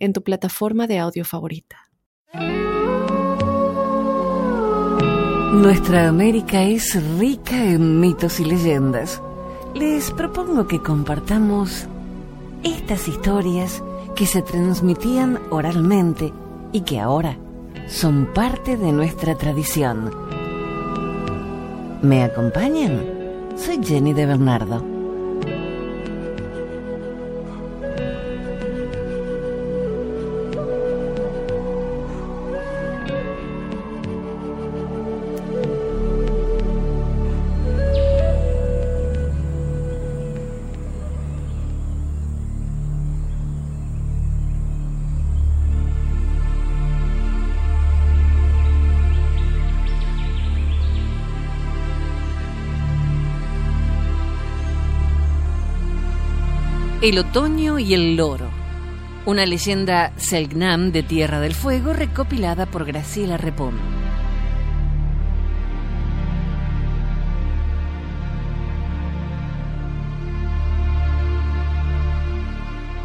en tu plataforma de audio favorita. Nuestra América es rica en mitos y leyendas. Les propongo que compartamos estas historias que se transmitían oralmente y que ahora son parte de nuestra tradición. ¿Me acompañan? Soy Jenny de Bernardo. El otoño y el loro. Una leyenda Selgnam de Tierra del Fuego recopilada por Graciela Repón.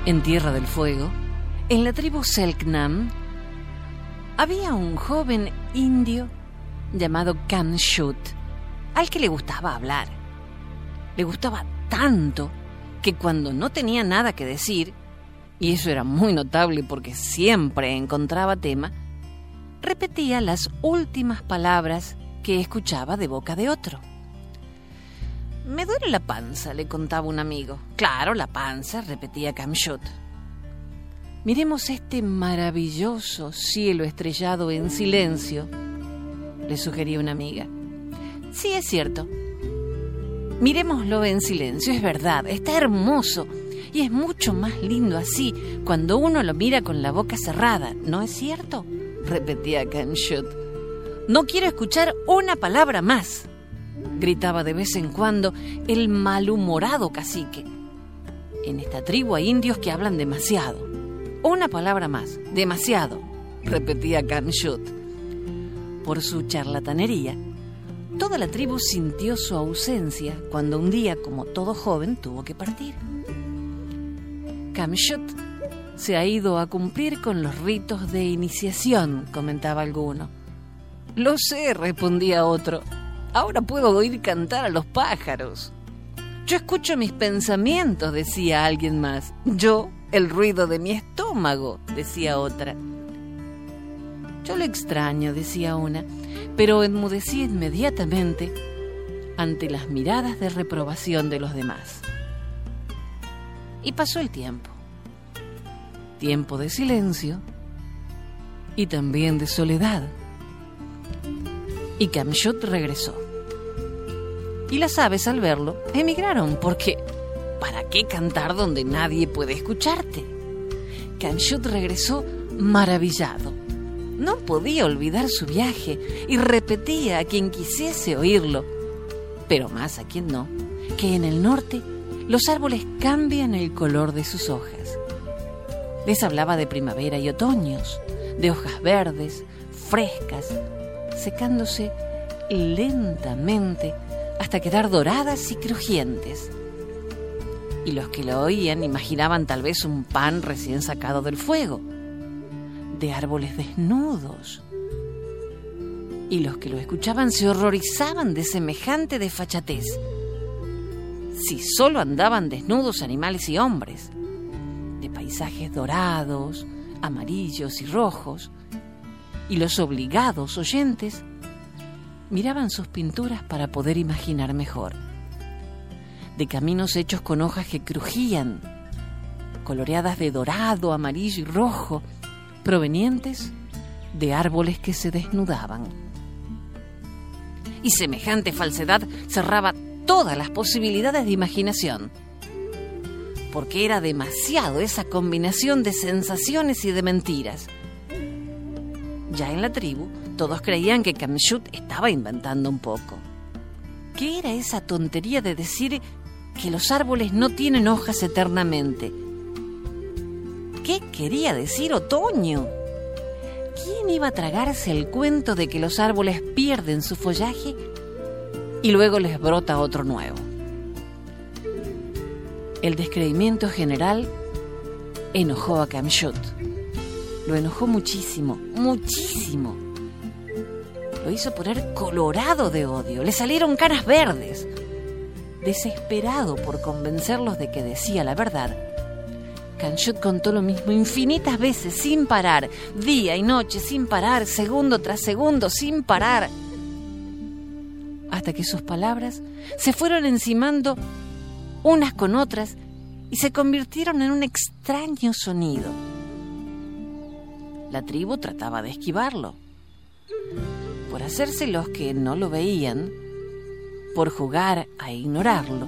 En Tierra del Fuego, en la tribu Selknam, había un joven indio llamado Kamshut, al que le gustaba hablar. Le gustaba tanto que cuando no tenía nada que decir, y eso era muy notable porque siempre encontraba tema, repetía las últimas palabras que escuchaba de boca de otro. Me duele la panza, le contaba un amigo. Claro, la panza, repetía Camshot. Miremos este maravilloso cielo estrellado en silencio, le sugería una amiga. Sí, es cierto, Miremoslo en silencio, es verdad, está hermoso y es mucho más lindo así cuando uno lo mira con la boca cerrada, ¿no es cierto? repetía Canshut. No quiero escuchar una palabra más, gritaba de vez en cuando el malhumorado cacique. En esta tribu hay indios que hablan demasiado. Una palabra más, demasiado, repetía Canshut. Por su charlatanería, Toda la tribu sintió su ausencia cuando un día, como todo joven, tuvo que partir. Kamshut se ha ido a cumplir con los ritos de iniciación, comentaba alguno. Lo sé, respondía otro. Ahora puedo oír cantar a los pájaros. Yo escucho mis pensamientos, decía alguien más. Yo, el ruido de mi estómago, decía otra. Yo lo extraño, decía una pero enmudecí inmediatamente ante las miradas de reprobación de los demás. Y pasó el tiempo. Tiempo de silencio y también de soledad. Y Kamshut regresó. Y las aves al verlo emigraron porque ¿para qué cantar donde nadie puede escucharte? Kamshut regresó maravillado no podía olvidar su viaje y repetía a quien quisiese oírlo, pero más a quien no, que en el norte los árboles cambian el color de sus hojas. Les hablaba de primavera y otoños, de hojas verdes, frescas, secándose lentamente hasta quedar doradas y crujientes. Y los que lo oían imaginaban tal vez un pan recién sacado del fuego de árboles desnudos. Y los que lo escuchaban se horrorizaban de semejante desfachatez. Si solo andaban desnudos animales y hombres, de paisajes dorados, amarillos y rojos, y los obligados oyentes miraban sus pinturas para poder imaginar mejor, de caminos hechos con hojas que crujían, coloreadas de dorado, amarillo y rojo, provenientes de árboles que se desnudaban. Y semejante falsedad cerraba todas las posibilidades de imaginación, porque era demasiado esa combinación de sensaciones y de mentiras. Ya en la tribu, todos creían que Kamshut estaba inventando un poco. ¿Qué era esa tontería de decir que los árboles no tienen hojas eternamente? ¿Qué quería decir otoño? ¿Quién iba a tragarse el cuento de que los árboles pierden su follaje y luego les brota otro nuevo? El descreimiento general enojó a Kamshut. Lo enojó muchísimo, muchísimo. Lo hizo poner colorado de odio. Le salieron caras verdes. Desesperado por convencerlos de que decía la verdad, Kamshut contó lo mismo infinitas veces, sin parar, día y noche, sin parar, segundo tras segundo, sin parar, hasta que sus palabras se fueron encimando unas con otras y se convirtieron en un extraño sonido. La tribu trataba de esquivarlo. Por hacerse los que no lo veían, por jugar a ignorarlo,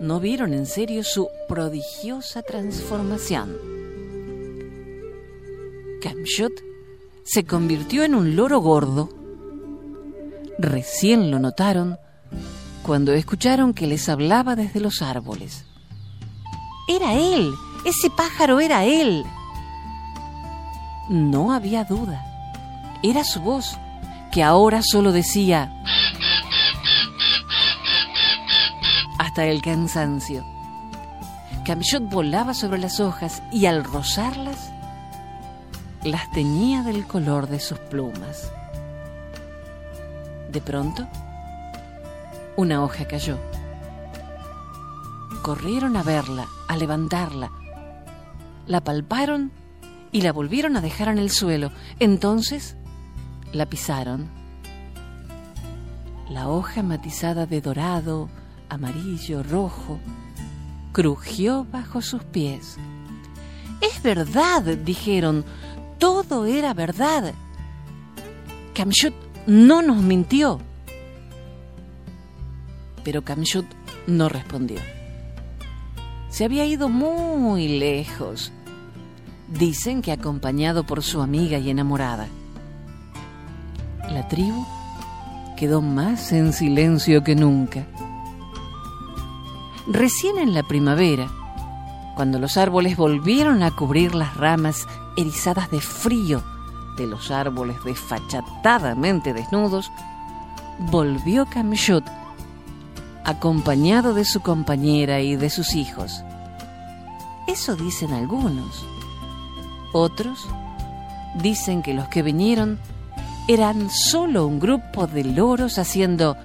no vieron en serio su prodigiosa transformación. Kamshut se convirtió en un loro gordo. Recién lo notaron cuando escucharon que les hablaba desde los árboles. Era él, ese pájaro era él. No había duda. Era su voz, que ahora solo decía el cansancio. Kamshot volaba sobre las hojas y al rozarlas las teñía del color de sus plumas. De pronto, una hoja cayó. Corrieron a verla, a levantarla. La palparon y la volvieron a dejar en el suelo. Entonces la pisaron. La hoja matizada de dorado, amarillo, rojo, crujió bajo sus pies. Es verdad, dijeron, todo era verdad. Kamshut no nos mintió. Pero Kamshut no respondió. Se había ido muy lejos. Dicen que acompañado por su amiga y enamorada. La tribu quedó más en silencio que nunca. Recién en la primavera, cuando los árboles volvieron a cubrir las ramas erizadas de frío de los árboles desfachatadamente desnudos, volvió Kamshut acompañado de su compañera y de sus hijos. Eso dicen algunos. Otros dicen que los que vinieron eran solo un grupo de loros haciendo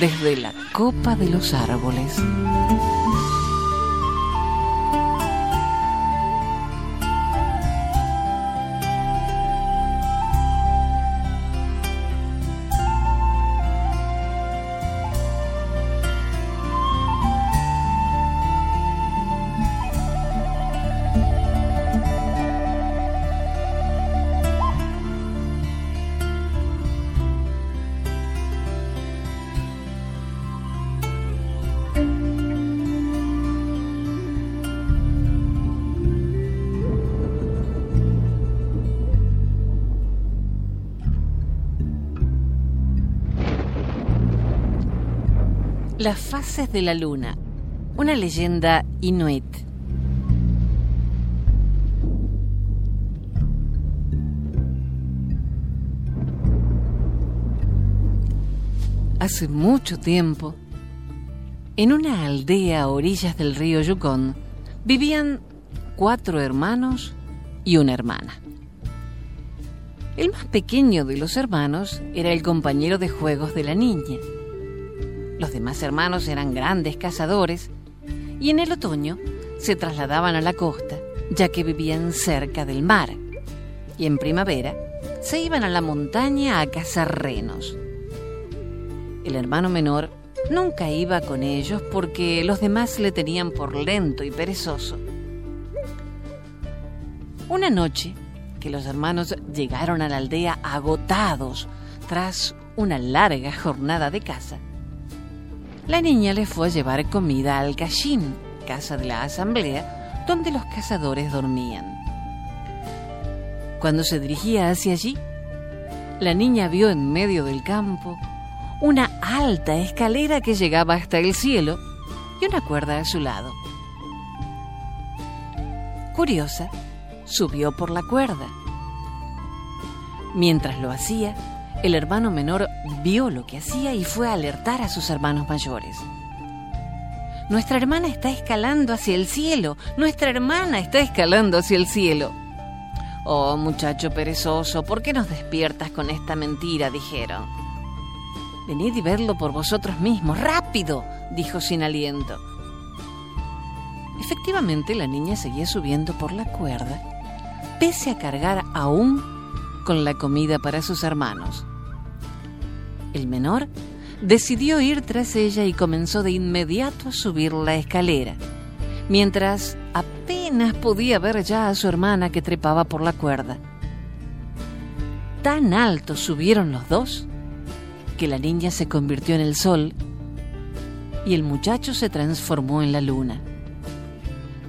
desde la copa de los árboles. De la luna, una leyenda inuit. Hace mucho tiempo, en una aldea a orillas del río Yukon, vivían cuatro hermanos y una hermana. El más pequeño de los hermanos era el compañero de juegos de la niña los demás hermanos eran grandes cazadores y en el otoño se trasladaban a la costa, ya que vivían cerca del mar. Y en primavera se iban a la montaña a cazar renos. El hermano menor nunca iba con ellos porque los demás le tenían por lento y perezoso. Una noche que los hermanos llegaron a la aldea agotados tras una larga jornada de caza, la niña le fue a llevar comida al Cachín, casa de la asamblea, donde los cazadores dormían. Cuando se dirigía hacia allí, la niña vio en medio del campo una alta escalera que llegaba hasta el cielo y una cuerda a su lado. Curiosa, subió por la cuerda. Mientras lo hacía, el hermano menor vio lo que hacía y fue a alertar a sus hermanos mayores. Nuestra hermana está escalando hacia el cielo. Nuestra hermana está escalando hacia el cielo. Oh, muchacho perezoso, ¿por qué nos despiertas con esta mentira? dijeron. Venid y verlo por vosotros mismos. ¡Rápido! dijo sin aliento. Efectivamente, la niña seguía subiendo por la cuerda, pese a cargar aún con la comida para sus hermanos. El menor decidió ir tras ella y comenzó de inmediato a subir la escalera, mientras apenas podía ver ya a su hermana que trepaba por la cuerda. Tan alto subieron los dos que la niña se convirtió en el sol y el muchacho se transformó en la luna.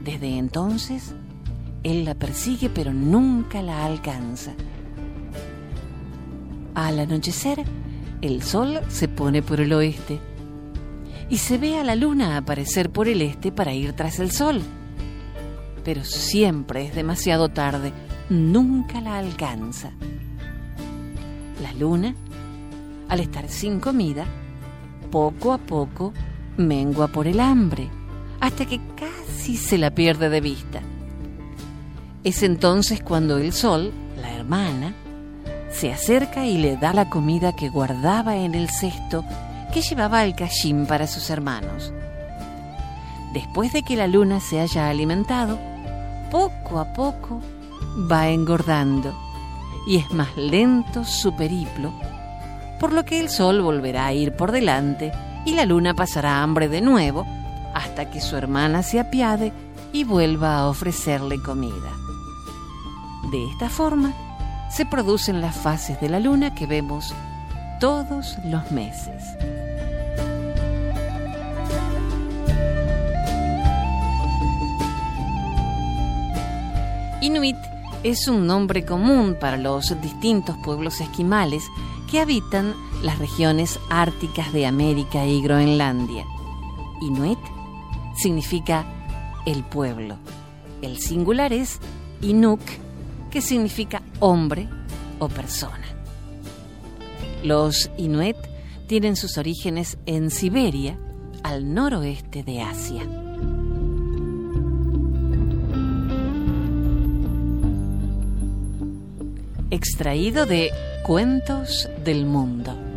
Desde entonces, él la persigue pero nunca la alcanza. Al anochecer, el sol se pone por el oeste y se ve a la luna aparecer por el este para ir tras el sol. Pero siempre es demasiado tarde, nunca la alcanza. La luna, al estar sin comida, poco a poco mengua por el hambre, hasta que casi se la pierde de vista. Es entonces cuando el sol, la hermana, se acerca y le da la comida que guardaba en el cesto que llevaba al cachín para sus hermanos. Después de que la luna se haya alimentado, poco a poco va engordando y es más lento su periplo, por lo que el sol volverá a ir por delante y la luna pasará hambre de nuevo hasta que su hermana se apiade y vuelva a ofrecerle comida. De esta forma, se producen las fases de la luna que vemos todos los meses. Inuit es un nombre común para los distintos pueblos esquimales que habitan las regiones árticas de América y Groenlandia. Inuit significa el pueblo. El singular es Inuk, que significa hombre o persona. Los Inuit tienen sus orígenes en Siberia, al noroeste de Asia. Extraído de Cuentos del Mundo.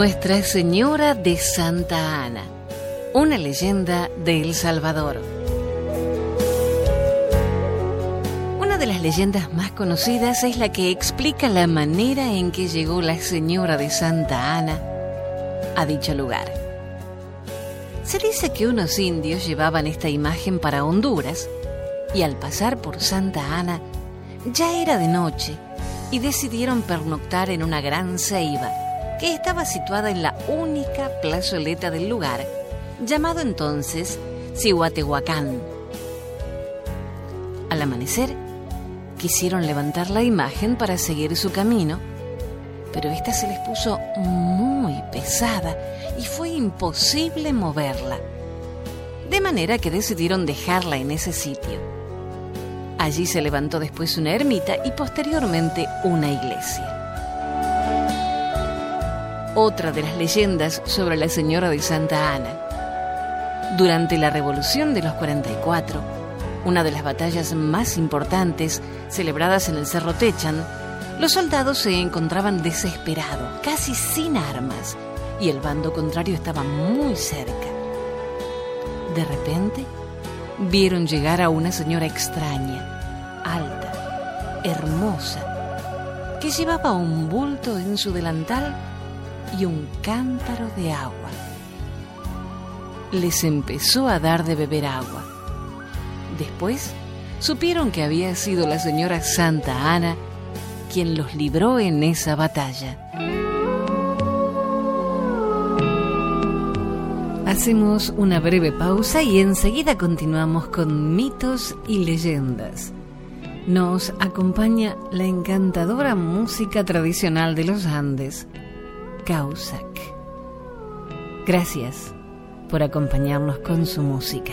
Nuestra Señora de Santa Ana, una leyenda de El Salvador. Una de las leyendas más conocidas es la que explica la manera en que llegó la Señora de Santa Ana a dicho lugar. Se dice que unos indios llevaban esta imagen para Honduras y al pasar por Santa Ana ya era de noche y decidieron pernoctar en una gran ceiba que estaba situada en la única plazoleta del lugar, llamado entonces Cihuatehuacán. Al amanecer, quisieron levantar la imagen para seguir su camino, pero esta se les puso muy pesada y fue imposible moverla. De manera que decidieron dejarla en ese sitio. Allí se levantó después una ermita y posteriormente una iglesia otra de las leyendas sobre la Señora de Santa Ana. Durante la Revolución de los 44, una de las batallas más importantes celebradas en el Cerro Techan, los soldados se encontraban desesperados, casi sin armas, y el bando contrario estaba muy cerca. De repente, vieron llegar a una señora extraña, alta, hermosa, que llevaba un bulto en su delantal y un cántaro de agua. Les empezó a dar de beber agua. Después supieron que había sido la señora Santa Ana quien los libró en esa batalla. Hacemos una breve pausa y enseguida continuamos con mitos y leyendas. Nos acompaña la encantadora música tradicional de los Andes, Causac. Gracias por acompañarnos con su música.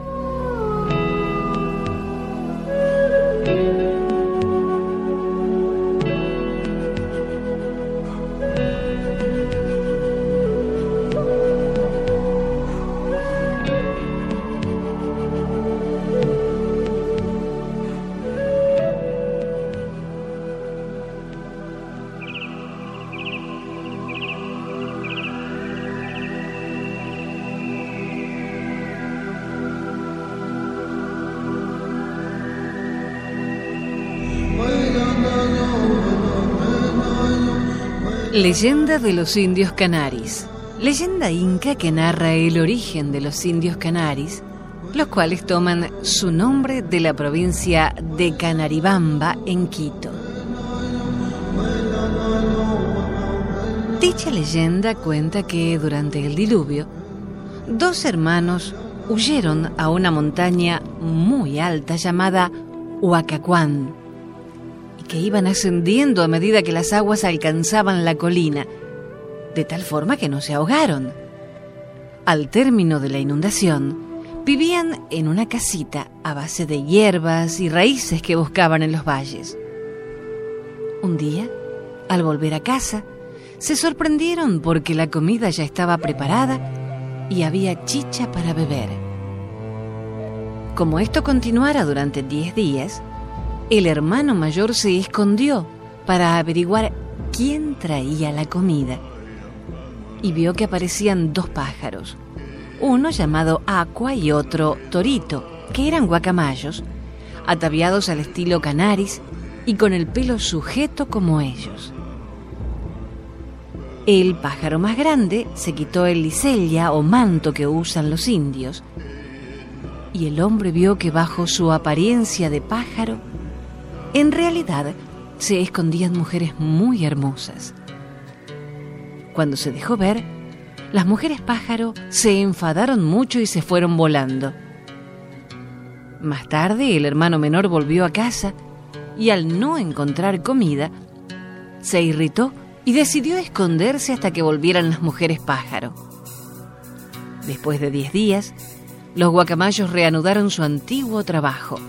Leyenda de los indios canaris. Leyenda inca que narra el origen de los indios canaris, los cuales toman su nombre de la provincia de Canaribamba en Quito. Dicha leyenda cuenta que durante el diluvio, dos hermanos huyeron a una montaña muy alta llamada Huacacuán que iban ascendiendo a medida que las aguas alcanzaban la colina, de tal forma que no se ahogaron. Al término de la inundación, vivían en una casita a base de hierbas y raíces que buscaban en los valles. Un día, al volver a casa, se sorprendieron porque la comida ya estaba preparada y había chicha para beber. Como esto continuara durante diez días, el hermano mayor se escondió para averiguar quién traía la comida y vio que aparecían dos pájaros, uno llamado Aqua y otro Torito, que eran guacamayos, ataviados al estilo canaris y con el pelo sujeto como ellos. El pájaro más grande se quitó el lisella o manto que usan los indios, y el hombre vio que bajo su apariencia de pájaro en realidad, se escondían mujeres muy hermosas. Cuando se dejó ver, las mujeres pájaro se enfadaron mucho y se fueron volando. Más tarde, el hermano menor volvió a casa y al no encontrar comida, se irritó y decidió esconderse hasta que volvieran las mujeres pájaro. Después de diez días, los guacamayos reanudaron su antiguo trabajo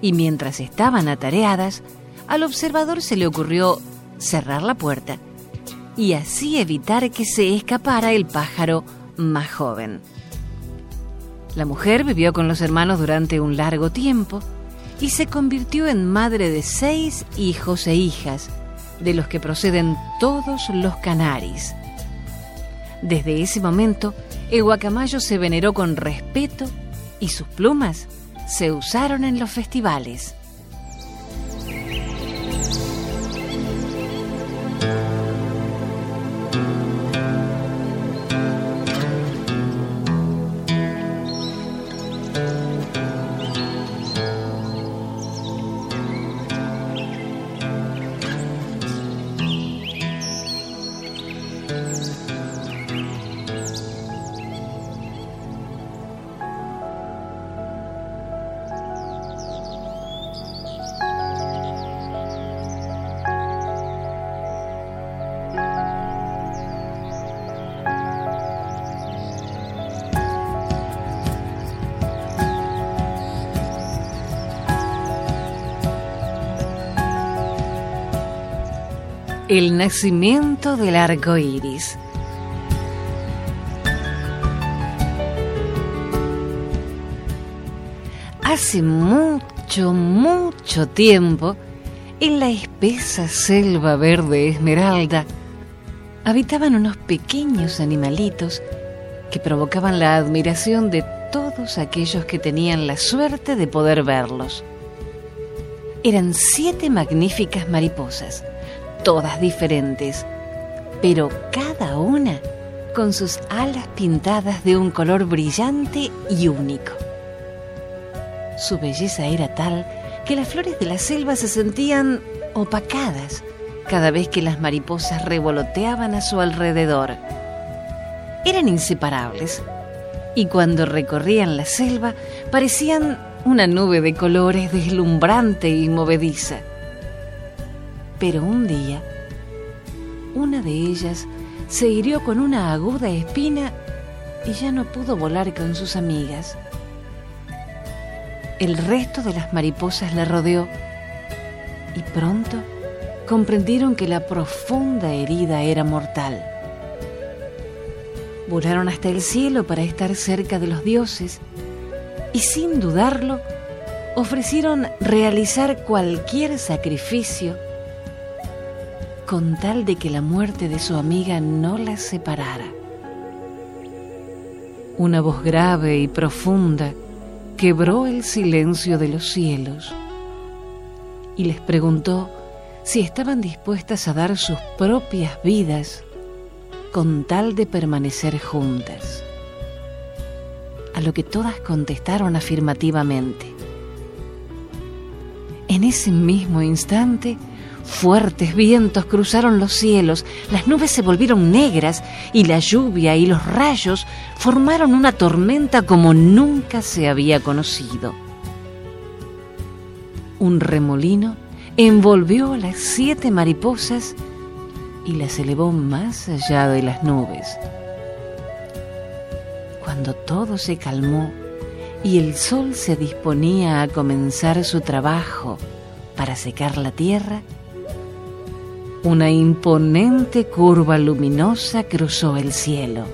y mientras estaban atareadas, al observador se le ocurrió cerrar la puerta y así evitar que se escapara el pájaro más joven. La mujer vivió con los hermanos durante un largo tiempo y se convirtió en madre de seis hijos e hijas, de los que proceden todos los canaris. Desde ese momento, el guacamayo se veneró con respeto y sus plumas se usaron en los festivales. El nacimiento del arco iris. Hace mucho, mucho tiempo, en la espesa selva verde esmeralda, habitaban unos pequeños animalitos que provocaban la admiración de todos aquellos que tenían la suerte de poder verlos. Eran siete magníficas mariposas, todas diferentes, pero cada una con sus alas pintadas de un color brillante y único. Su belleza era tal que las flores de la selva se sentían opacadas cada vez que las mariposas revoloteaban a su alrededor. Eran inseparables y cuando recorrían la selva parecían una nube de colores deslumbrante y movediza. Pero un día, una de ellas se hirió con una aguda espina y ya no pudo volar con sus amigas. El resto de las mariposas la rodeó y pronto comprendieron que la profunda herida era mortal. Volaron hasta el cielo para estar cerca de los dioses y sin dudarlo ofrecieron realizar cualquier sacrificio con tal de que la muerte de su amiga no las separara. Una voz grave y profunda quebró el silencio de los cielos y les preguntó si estaban dispuestas a dar sus propias vidas con tal de permanecer juntas. A lo que todas contestaron afirmativamente. En ese mismo instante, Fuertes vientos cruzaron los cielos, las nubes se volvieron negras y la lluvia y los rayos formaron una tormenta como nunca se había conocido. Un remolino envolvió a las siete mariposas y las elevó más allá de las nubes. Cuando todo se calmó y el sol se disponía a comenzar su trabajo para secar la tierra, una imponente curva luminosa cruzó el cielo.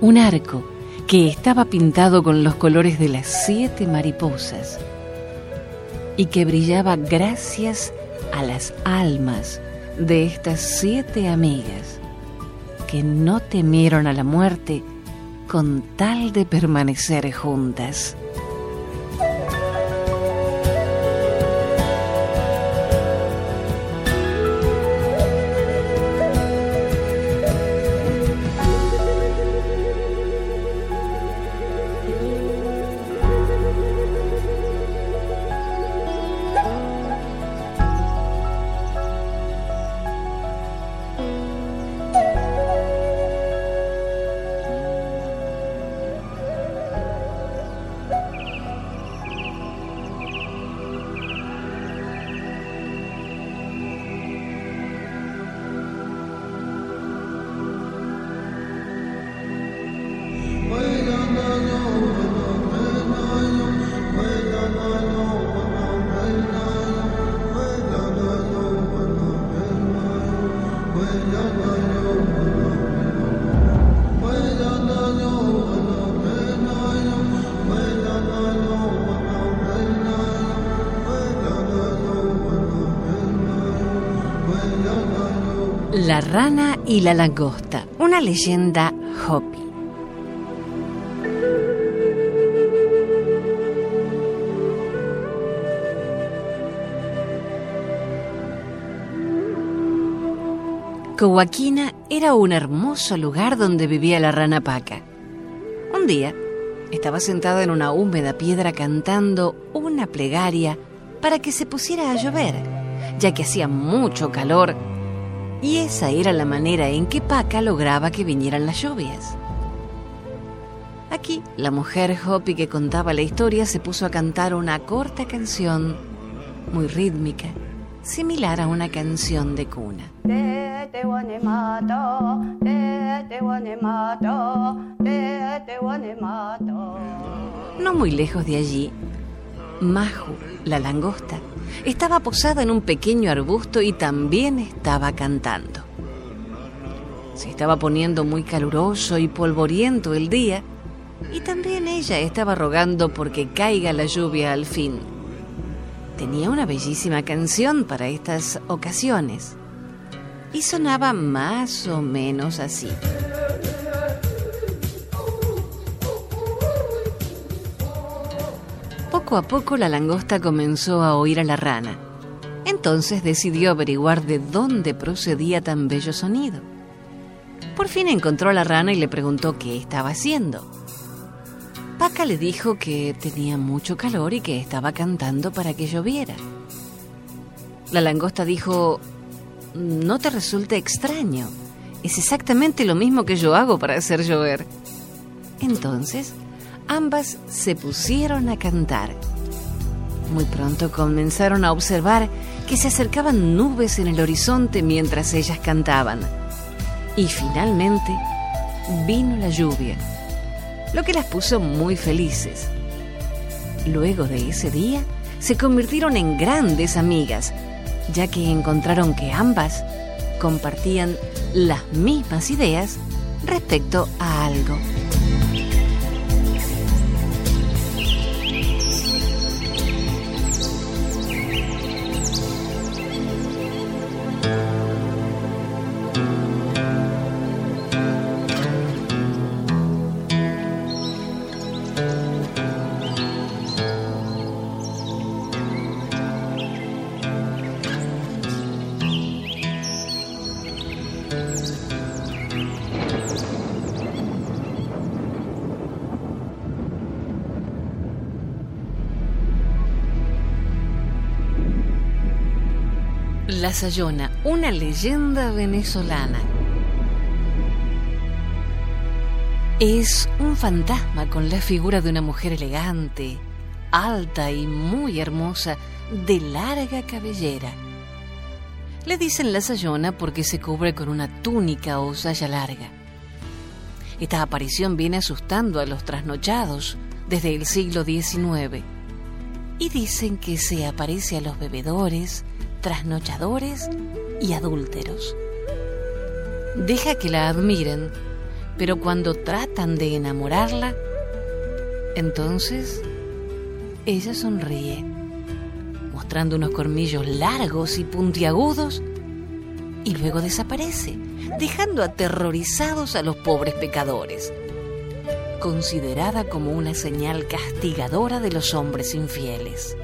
Un arco que estaba pintado con los colores de las siete mariposas y que brillaba gracias a las almas de estas siete amigas que no temieron a la muerte con tal de permanecer juntas. La rana y la langosta, una leyenda Hopi. Coaquina era un hermoso lugar donde vivía la rana Paca. Un día estaba sentada en una húmeda piedra cantando una plegaria para que se pusiera a llover, ya que hacía mucho calor y esa era la manera en que Paca lograba que vinieran las lluvias. Aquí, la mujer Hopi que contaba la historia se puso a cantar una corta canción muy rítmica, similar a una canción de cuna. No muy lejos de allí, Maju, la langosta, estaba posada en un pequeño arbusto y también estaba cantando. Se estaba poniendo muy caluroso y polvoriento el día y también ella estaba rogando porque caiga la lluvia al fin. Tenía una bellísima canción para estas ocasiones y sonaba más o menos así. Poco a poco la langosta comenzó a oír a la rana. Entonces decidió averiguar de dónde procedía tan bello sonido. Por fin encontró a la rana y le preguntó qué estaba haciendo. Paca le dijo que tenía mucho calor y que estaba cantando para que lloviera. La langosta dijo, no te resulta extraño. Es exactamente lo mismo que yo hago para hacer llover. Entonces, ambas se pusieron a cantar. Muy pronto comenzaron a observar que se acercaban nubes en el horizonte mientras ellas cantaban. Y finalmente vino la lluvia, lo que las puso muy felices. Luego de ese día, se convirtieron en grandes amigas, ya que encontraron que ambas compartían las mismas ideas respecto a algo. La Sayona, una leyenda venezolana. Es un fantasma con la figura de una mujer elegante, alta y muy hermosa, de larga cabellera. Le dicen la Sayona porque se cubre con una túnica o saya larga. Esta aparición viene asustando a los trasnochados desde el siglo XIX y dicen que se aparece a los bebedores, trasnochadores y adúlteros. Deja que la admiren, pero cuando tratan de enamorarla, entonces ella sonríe, mostrando unos cormillos largos y puntiagudos, y luego desaparece, dejando aterrorizados a los pobres pecadores, considerada como una señal castigadora de los hombres infieles.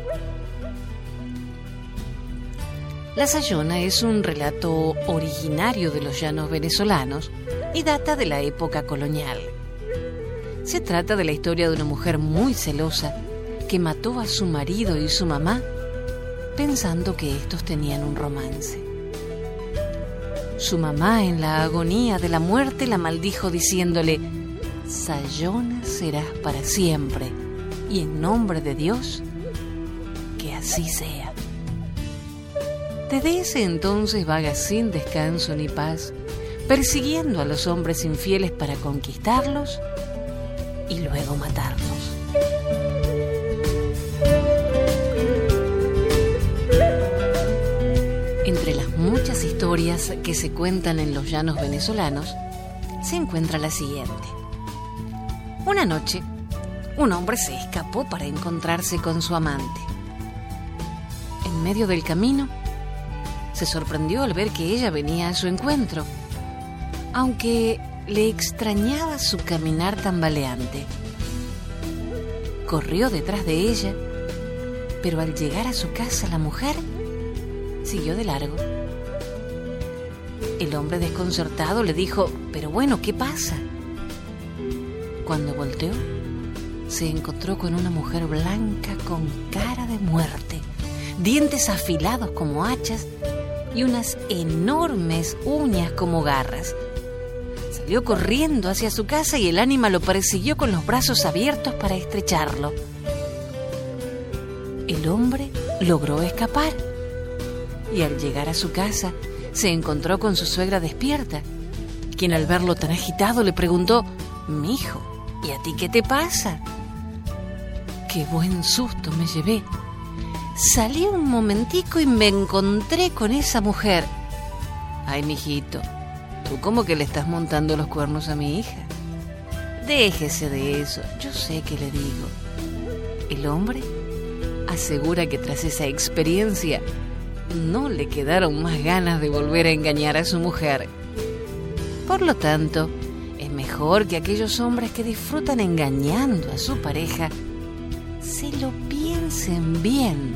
La Sayona es un relato originario de los llanos venezolanos y data de la época colonial. Se trata de la historia de una mujer muy celosa que mató a su marido y su mamá pensando que estos tenían un romance. Su mamá en la agonía de la muerte la maldijo diciéndole, Sayona serás para siempre y en nombre de Dios, que así sea. Desde ese entonces vaga sin descanso ni paz, persiguiendo a los hombres infieles para conquistarlos y luego matarlos. Entre las muchas historias que se cuentan en los llanos venezolanos, se encuentra la siguiente. Una noche, un hombre se escapó para encontrarse con su amante. En medio del camino, se sorprendió al ver que ella venía a su encuentro, aunque le extrañaba su caminar tambaleante. Corrió detrás de ella, pero al llegar a su casa la mujer siguió de largo. El hombre desconcertado le dijo, pero bueno, ¿qué pasa? Cuando volteó, se encontró con una mujer blanca con cara de muerte, dientes afilados como hachas y unas enormes uñas como garras. Salió corriendo hacia su casa y el ánima lo persiguió con los brazos abiertos para estrecharlo. El hombre logró escapar y al llegar a su casa se encontró con su suegra despierta, quien al verlo tan agitado le preguntó, Mi hijo, ¿y a ti qué te pasa? qué buen susto me llevé. Salí un momentico y me encontré con esa mujer. Ay, mijito, ¿tú cómo que le estás montando los cuernos a mi hija? Déjese de eso, yo sé que le digo. El hombre asegura que tras esa experiencia no le quedaron más ganas de volver a engañar a su mujer. Por lo tanto, es mejor que aquellos hombres que disfrutan engañando a su pareja bien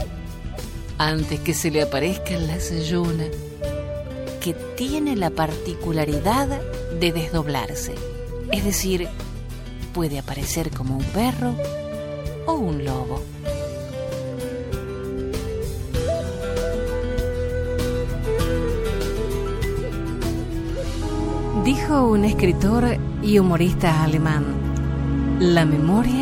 antes que se le aparezca la sayuna, que tiene la particularidad de desdoblarse. Es decir, puede aparecer como un perro o un lobo. Dijo un escritor y humorista alemán, la memoria